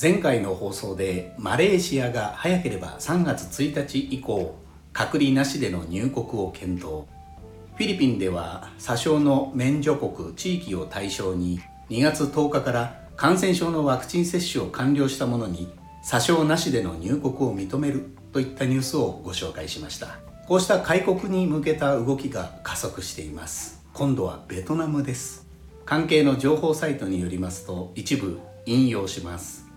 前回の放送でマレーシアが早ければ3月1日以降隔離なしでの入国を検討。フィリピンでは詐称の免除国地域を対象に2月10日から感染症のワクチン接種を完了した者に詐称なしでの入国を認めるといったニュースをご紹介しました。こうした開国に向けた動きが加速しています。今度はベトナムです。関係の情報サイトによりますと一部引用します。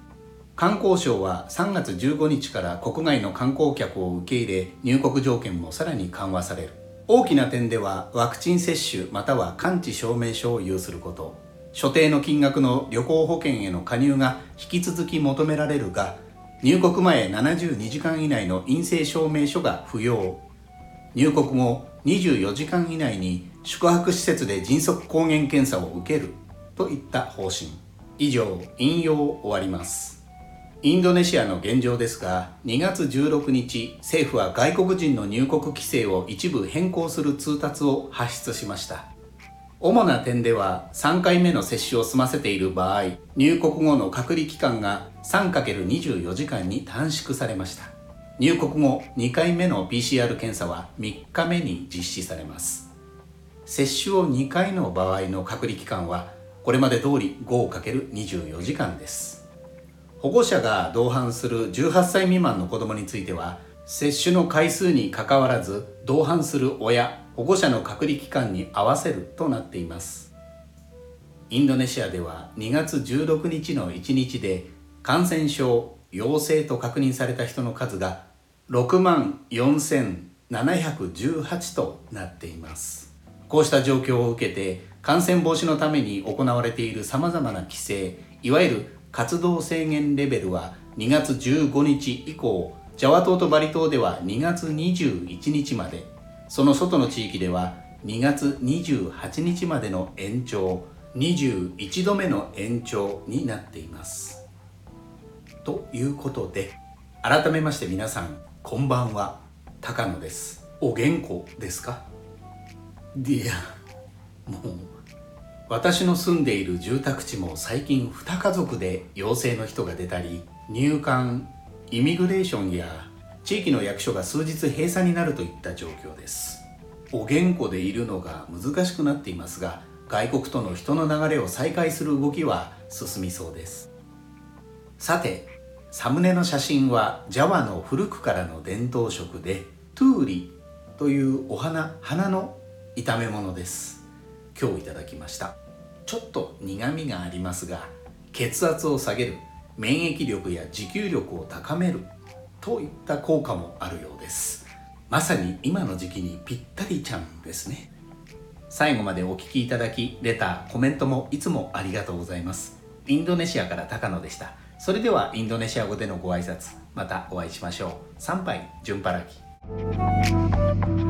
観光省は3月15日から国外の観光客を受け入れ入国条件もさらに緩和される。大きな点ではワクチン接種または完治証明書を有すること。所定の金額の旅行保険への加入が引き続き求められるが入国前72時間以内の陰性証明書が不要。入国後24時間以内に宿泊施設で迅速抗原検査を受けるといった方針。以上引用終わります。インドネシアの現状ですが2月16日政府は外国人の入国規制を一部変更する通達を発出しました。主な点では3回目の接種を済ませている場合入国後の隔離期間が 3×24 時間に短縮されました。入国後2回目の PCR 検査は3日目に実施されます。接種を2回の場合の隔離期間はこれまで通り 5×24 時間です。保護者が同伴する18歳未満の子供については接種の回数にかかわらず同伴する親保護者の隔離期間に合わせるとなっています。インドネシアでは2月16日の1日で感染症陽性と確認された人の数が6万4718となっています。こうした状況を受けて感染防止のために行われているさまざまな規制いわゆる活動制限レベルは2月15日以降ジャワ島とバリ島では2月21日まで。その外の地域では2月28日までの延長21度目の延長になっています。ということで改めまして皆さんこんばんは。高野です。お元気ですか？いやもう私の住んでいる住宅地も最近2家族で陽性の人が出たり入管イミグレーションや地域の役所が数日閉鎖になるといった状況です。お元気でいるのが難しくなっていますが外国との人の流れを再開する動きは進みそうです。さてサムネの写真はジャワの古くからの伝統食でトゥーリというお花花の炒め物です。今日いただきました。ちょっと苦みがありますが血圧を下げる免疫力や持久力を高めるといった効果もあるようです。まさに今の時期にぴったりちゃんですね。最後までお聴きいただきレターコメントもいつもありがとうございます。インドネシアから高野でした。それではインドネシア語でのご挨拶またお会いしましょう。参拝順払き。